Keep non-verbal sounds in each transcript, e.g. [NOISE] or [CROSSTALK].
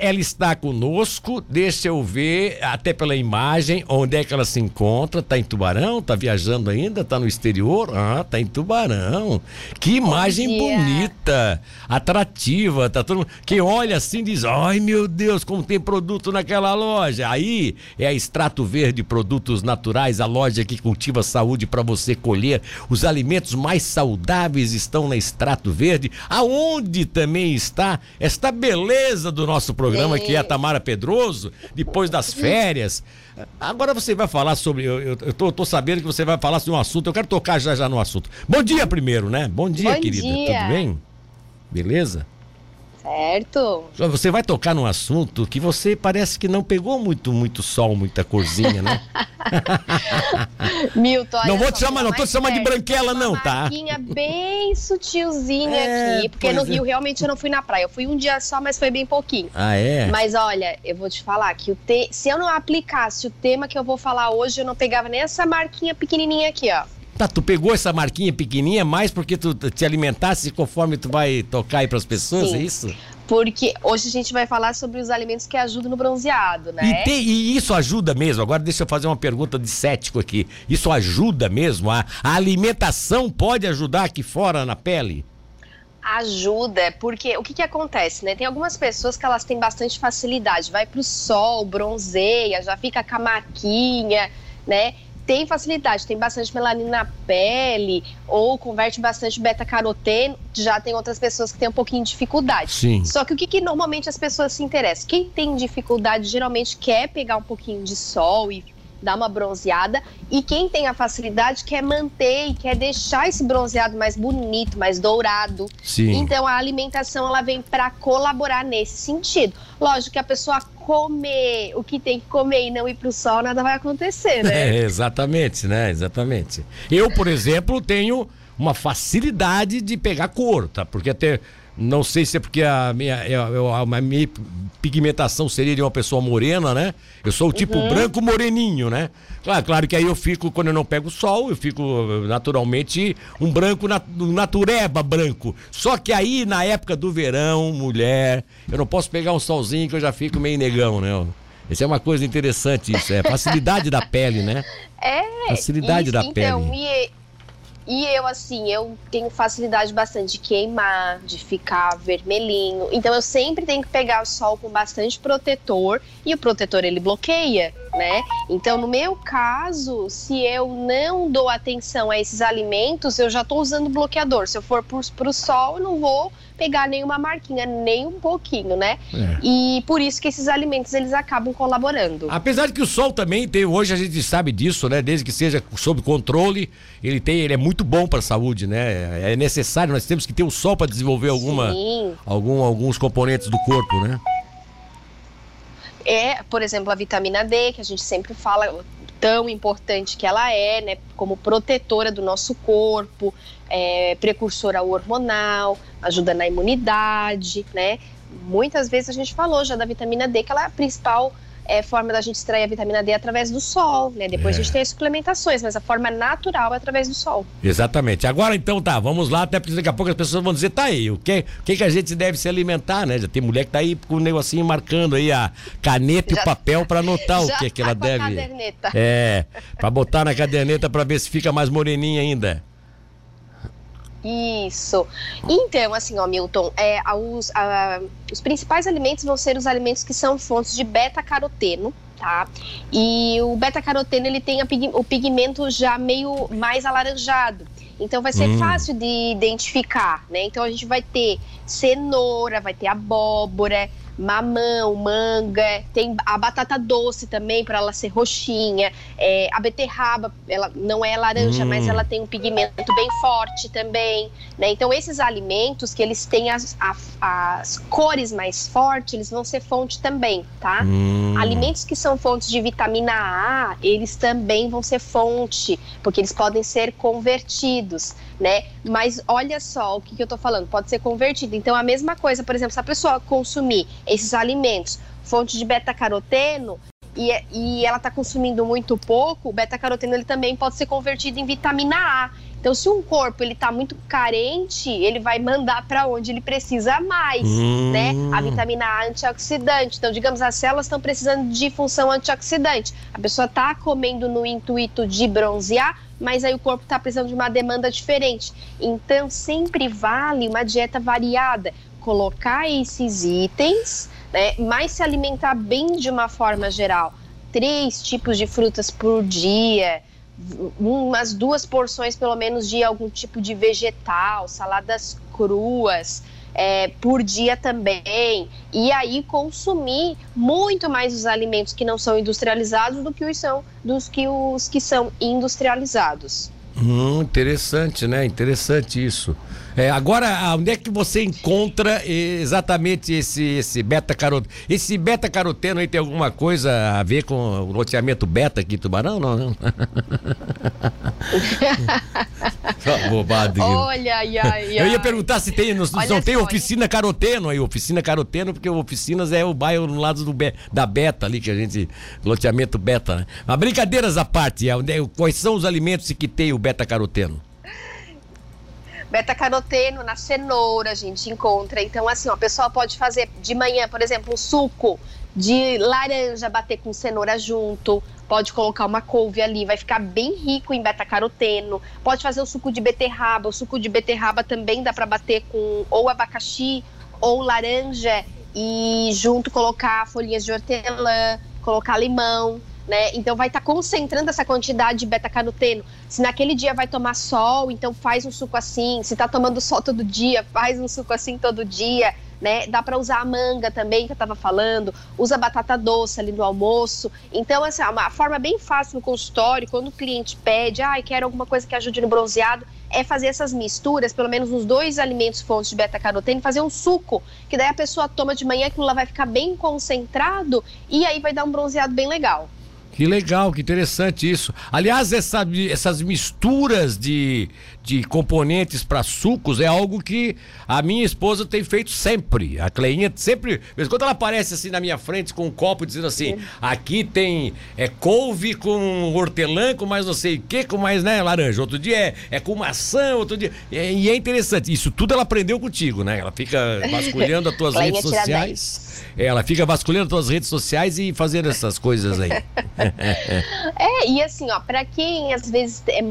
Ela está conosco, deixa eu ver, até pela imagem, onde é que ela se encontra. Tá em Tubarão? Tá viajando ainda? Tá no exterior? Ah, tá em Tubarão. Que imagem bonita, atrativa. Tá todo mundo... Quem olha assim diz: ai meu Deus, como tem produto naquela loja. Aí é a Extrato Verde Produtos Naturais, a loja que cultiva saúde para você colher. Os alimentos mais saudáveis estão na Extrato Verde, aonde também está esta beleza do nosso programa programa, que é a Tamara Pedroso, depois das férias. Agora você vai falar sobre. Eu, eu, eu tô, tô, sabendo que você vai falar sobre um assunto. Eu quero tocar já já no assunto. Bom dia primeiro, né? Bom dia, Bom querida. Dia. Tudo bem? Beleza? Certo. Você vai tocar num assunto que você parece que não pegou muito, muito sol, muita corzinha, né? [LAUGHS] Milton, Não vou te chamar, não tô te chamando de branquela, não, tá? Uma bem sutilzinha [LAUGHS] é, aqui, porque no Rio é. realmente eu não fui na praia. Eu fui um dia só, mas foi bem pouquinho. Ah, é? Mas olha, eu vou te falar que o te... se eu não aplicasse o tema que eu vou falar hoje, eu não pegava nem essa marquinha pequenininha aqui, ó. Tá, tu pegou essa marquinha pequenininha mais porque tu te alimentasse conforme tu vai tocar aí pras pessoas, Sim. é isso? Porque hoje a gente vai falar sobre os alimentos que ajudam no bronzeado, né? E, tem, e isso ajuda mesmo? Agora deixa eu fazer uma pergunta de cético aqui. Isso ajuda mesmo? A, a alimentação pode ajudar aqui fora na pele? ajuda, porque o que, que acontece, né? Tem algumas pessoas que elas têm bastante facilidade, vai pro sol, bronzeia, já fica com a maquinha, né? Tem facilidade, tem bastante melanina na pele ou converte bastante beta-caroteno, já tem outras pessoas que têm um pouquinho de dificuldade. Sim. Só que o que, que normalmente as pessoas se interessam? Quem tem dificuldade geralmente quer pegar um pouquinho de sol e dar uma bronzeada. E quem tem a facilidade quer manter e quer deixar esse bronzeado mais bonito, mais dourado. Sim. Então a alimentação ela vem para colaborar nesse sentido. Lógico que a pessoa comer o que tem que comer e não ir para o sol, nada vai acontecer, né? [LAUGHS] É, exatamente, né? Exatamente. Eu, por exemplo, tenho uma facilidade de pegar cor, tá? Porque até não sei se é porque a minha, eu, a minha pigmentação seria de uma pessoa morena, né? Eu sou o tipo uhum. branco moreninho, né? Claro, claro que aí eu fico, quando eu não pego sol, eu fico naturalmente um branco, um natureba branco. Só que aí, na época do verão, mulher, eu não posso pegar um solzinho que eu já fico meio negão, né? Isso é uma coisa interessante, isso. É facilidade da pele, né? [LAUGHS] É. Facilidade isso, da então, pele. E e eu, assim, eu tenho facilidade bastante de queimar, de ficar vermelhinho. Então eu sempre tenho que pegar o sol com bastante protetor. E o protetor ele bloqueia, né? Então, no meu caso, se eu não dou atenção a esses alimentos, eu já estou usando bloqueador. Se eu for para o sol, eu não vou pegar nenhuma marquinha, nem um pouquinho, né? É. E por isso que esses alimentos eles acabam colaborando. Apesar de que o sol também tem, hoje a gente sabe disso, né? Desde que seja sob controle, ele tem, ele é muito bom para a saúde, né? É necessário, nós temos que ter o sol para desenvolver alguma, algum, alguns componentes do corpo, né? É, por exemplo, a vitamina D, que a gente sempre fala tão importante que ela é, né, como protetora do nosso corpo, é, precursora hormonal, ajuda na imunidade, né? Muitas vezes a gente falou já da vitamina D, que ela é a principal é, forma da gente extrair a vitamina D através do sol, né? Depois é. a gente tem as suplementações, mas a forma natural é através do sol. Exatamente. Agora então tá, vamos lá, até porque daqui a pouco as pessoas vão dizer, tá aí, o que, o que, que a gente deve se alimentar, né? Já tem mulher que tá aí com o negocinho marcando aí a caneta já, e o papel para anotar [LAUGHS] o que, que ela tá deve. A caderneta. É, para botar na caderneta para ver se fica mais moreninha ainda. Isso. Então, assim, ó, Milton, é, os, a, os principais alimentos vão ser os alimentos que são fontes de beta-caroteno, tá? E o beta-caroteno, ele tem o pigmento já meio mais alaranjado. Então vai ser hum. fácil de identificar, né? Então a gente vai ter cenoura, vai ter abóbora, mamão, manga, tem a batata doce também para ela ser roxinha, é, a beterraba, ela não é laranja, hum. mas ela tem um pigmento bem forte também, né? Então esses alimentos que eles têm as, a, as cores mais fortes, eles vão ser fonte também, tá? Hum. Alimentos que são fontes de vitamina A, eles também vão ser fonte, porque eles podem ser convertidos, né? Mas olha só o que, que eu tô falando, pode ser convertido. Então a mesma coisa, por exemplo, se a pessoa consumir esses alimentos, fonte de beta-caroteno, e, e, ela está consumindo muito pouco, o beta-caroteno ele também pode ser convertido em vitamina A. Então, se um corpo ele está muito carente, ele vai mandar para onde ele precisa mais, hum. né? A vitamina A antioxidante. Então, digamos, as células estão precisando de função antioxidante. A pessoa está comendo no intuito de bronzear, mas aí o corpo está precisando de uma demanda diferente. Então, sempre vale uma dieta variada. Colocar esses itens, né? Mas se alimentar bem de uma forma geral. Três tipos de frutas por dia, umas duas porções pelo menos de algum tipo de vegetal, saladas cruas. É, por dia também, e aí consumir muito mais os alimentos que não são industrializados do que os são dos que os que são industrializados. Hum, interessante, né? Interessante isso. É, agora, onde é que você encontra exatamente esse, esse beta-caroteno? Esse beta-caroteno aí tem alguma coisa a ver com o loteamento beta aqui em Tubarão? Não, não. [LAUGHS] bobado. Olha, ai, ai, [LAUGHS] Eu ia perguntar se tem, não, não tem oficina caroteno aí, oficina caroteno, porque oficinas é o bairro no lado do, da beta ali, que a gente, loteamento beta, né? Mas brincadeiras à parte, é, quais são os alimentos que tem o beta-caroteno? Beta-caroteno na cenoura a gente encontra. Então, assim, ó, a pessoa pode fazer de manhã, por exemplo, um suco de laranja, bater com cenoura junto. Pode colocar uma couve ali, vai ficar bem rico em beta-caroteno. Pode fazer o suco de beterraba. O suco de beterraba também dá para bater com ou abacaxi ou laranja e junto colocar folhinhas de hortelã, colocar limão né? Então vai estar tá concentrando essa quantidade de beta-caroteno. Se naquele dia vai tomar sol, então faz um suco assim. Se está tomando sol todo dia, faz um suco assim todo dia. Né? Dá para usar a manga também, que eu estava falando, usa batata doce ali no almoço. Então, assim, uma forma bem fácil no consultório, quando o cliente pede, ah, quero alguma coisa que ajude no bronzeado, é fazer essas misturas, pelo menos nos dois alimentos fontes de beta-caroteno, fazer um suco, que daí a pessoa toma de manhã, aquilo lá vai ficar bem concentrado e aí vai dar um bronzeado bem legal. Que legal, que interessante isso. Aliás, essa, essas misturas de, de componentes para sucos é algo que a minha esposa tem feito sempre. A Cleinha sempre, quando ela aparece assim na minha frente com um copo dizendo assim: aqui tem é couve com hortelã, com mais não sei o que, com mais né, laranja. Outro dia é, é com maçã, outro dia. É, e é interessante. Isso tudo ela aprendeu contigo, né? Ela fica vasculhando as tuas [LAUGHS] redes sociais. Ela fica vasculhando as tuas redes sociais e fazendo essas coisas aí. [LAUGHS] é, e assim, ó, para quem às vezes é,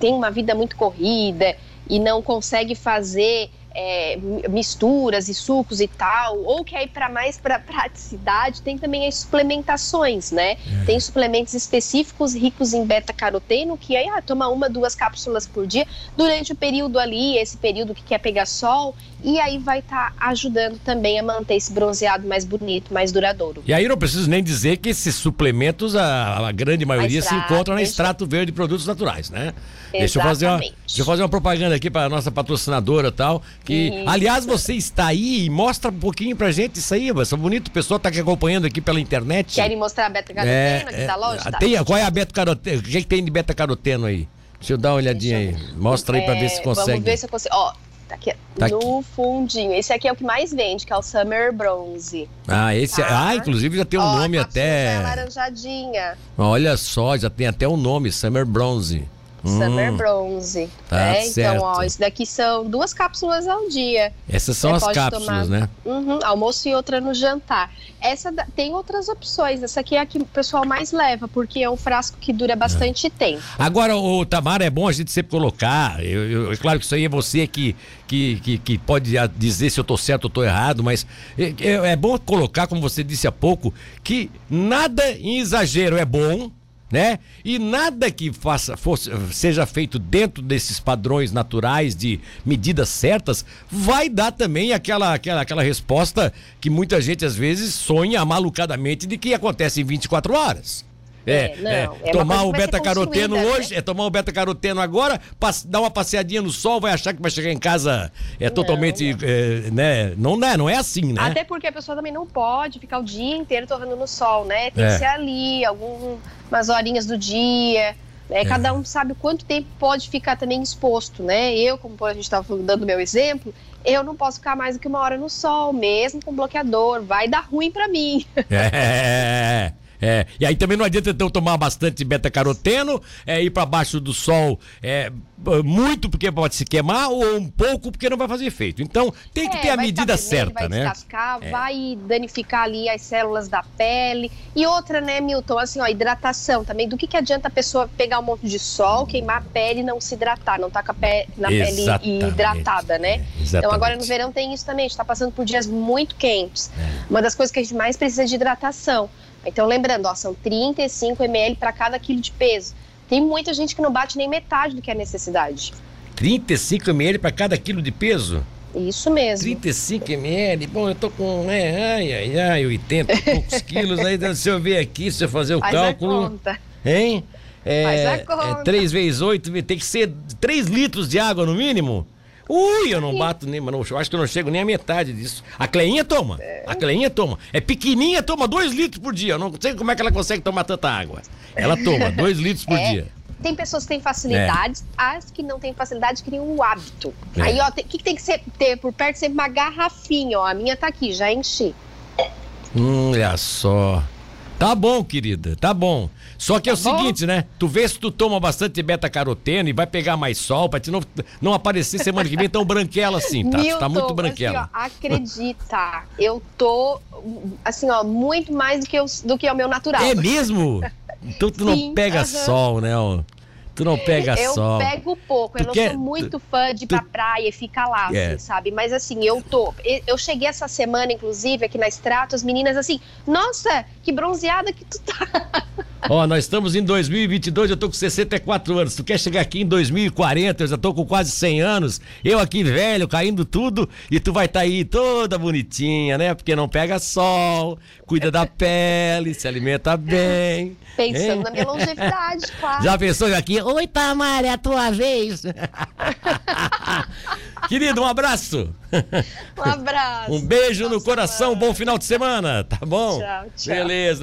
tem uma vida muito corrida e não consegue fazer é, misturas e sucos e tal, ou quer ir para mais para praticidade, tem também as suplementações, né? É. Tem suplementos específicos ricos em beta-caroteno, que aí ah, toma uma, duas cápsulas por dia durante o período ali, esse período que quer pegar sol, e aí vai estar tá ajudando também a manter esse bronzeado mais bonito, mais duradouro. E aí não preciso nem dizer que esses suplementos, a, a grande maioria se encontram na extrato verde de produtos naturais, né? Deixa eu, fazer uma, deixa eu fazer uma propaganda aqui para nossa patrocinadora e tal. Que, isso. aliás, você está aí e mostra um pouquinho pra gente isso aí, você é bonito, o pessoal tá aqui acompanhando aqui pela internet. Querem mostrar a beta-caroteno é, aqui é, da loja? Tem, qual é a beta-caroteno? O que, é que tem de beta-caroteno aí? Deixa eu dar uma olhadinha aí. Mostra aí é, para ver se consegue. Vamos ver se eu consigo. Ó, Tá aqui tá no aqui. fundinho. Esse aqui é o que mais vende, que é o Summer Bronze. Ah, esse. É- tá? Ah, inclusive já tem um Ó, nome até. É laranjadinha. Olha só, já tem até um nome, Summer Bronze. Summer hum, Bronze. Tá né? Então, ó, isso daqui são duas cápsulas ao dia. Essas são Você as cápsulas, tomar, né? Uhum, almoço e outra no jantar. Essa tem outras opções. Essa aqui é a que o pessoal mais leva, porque é um frasco que dura bastante é. tempo. Agora, o Tamara, é bom a gente sempre colocar. Eu, eu, é claro que isso aí é você que, que, que, que pode dizer se eu tô certo ou tô errado, mas é, é, é bom colocar, como você disse há pouco, que nada em exagero é bom né? E nada que faça, fosse, seja feito dentro desses padrões naturais de medidas certas vai dar também aquela, aquela, aquela resposta que muita gente às vezes sonha malucadamente de que acontece em 24 horas. É, é, não, é, é tomar o beta-caroteno né? hoje, é tomar o beta-caroteno agora, dar uma passeadinha no sol, vai achar que vai chegar em casa é não, totalmente, não. É, né? Não é, não é assim, né? Até porque a pessoa também não pode ficar o dia inteiro torrando no sol, né? Tem que é. ser ali, algumas horinhas do dia. Né? É. Cada um sabe quanto tempo pode ficar também exposto, né? Eu, como a gente estava dando meu exemplo, eu não posso ficar mais do que uma hora no sol, mesmo com bloqueador, vai dar ruim para mim. É. É, e aí também não adianta então tomar bastante beta-caroteno, é, ir para baixo do sol é, muito porque pode se queimar ou um pouco porque não vai fazer efeito. Então tem que É, ter a vai medida certa, vai né? descascar, vai danificar ali as células da pele. E outra, né, Milton, assim, ó, hidratação também. Do que, que adianta a pessoa pegar um monte de sol, queimar a pele e não se hidratar, não tá com a pele, na Exatamente. pele hidratada, né? É, Então agora exatamente. no verão tem isso também, a gente tá passando por dias muito quentes. É. Uma das coisas que a gente mais precisa é de hidratação. Então lembrando, ó, são 35 ml para cada quilo de peso. Tem muita gente que não bate nem metade do que é necessidade. 35 ml para cada quilo de peso? Isso mesmo. 35 ml, bom, eu tô com, né, ai, ai, ai, 80 e poucos quilos, aí se eu ver aqui, se eu fazer o Faz a cálculo, conta. hein? É, Faz a é conta. 3 vezes 8, tem que ser 3 litros de água no mínimo? Ui, eu não bato nem, mas não, eu acho que eu não chego nem a metade disso. A Cleinha toma, a Cleinha toma. É pequenininha, toma 2 litros por dia. Eu não sei como é que ela consegue tomar tanta água. Ela toma 2 litros por É. dia. Tem pessoas que têm facilidades, as que não têm facilidade criam o hábito. É. Aí, ó, o que, que tem que ser, ter por perto sempre uma garrafinha, ó. A minha tá aqui, já enchi. Hum, olha só. Tá bom, querida, tá bom. Só que é o Tá bom? seguinte, né? Tu vê se tu toma bastante beta-caroteno e vai pegar mais sol pra te não, não aparecer semana que vem tão branquela assim, tá? Tu Milton, tá muito assim, branquela. ó, acredita, eu tô, assim, ó, muito mais do que, eu, do que o meu natural. É mesmo? [LAUGHS] Então tu não Sim, pega aham. sol, né? ó? Tu não pega eu sol. pego pouco, eu Tu não quer- sou muito fã de ir tu- pra praia e ficar lá, É. assim, sabe? Mas assim, eu tô. Eu cheguei essa semana, inclusive, aqui na Extrato, as meninas assim, nossa, que bronzeada que tu tá. [LAUGHS] Ó, nós estamos em 2022, eu tô com 64 anos. Tu quer chegar aqui em 2040, eu já tô com quase 100 anos. Eu aqui velho, caindo tudo, e tu vai estar aí toda bonitinha, né? Porque não pega sol, cuida da pele, se alimenta bem. Pensando hein? na minha longevidade, [LAUGHS] claro. Já pensou aqui? Oi, Tamara, é a tua vez. [LAUGHS] Querido, um abraço. Um abraço. Um beijo no coração, mano. bom final de semana, tá bom? Tchau, tchau. Beleza.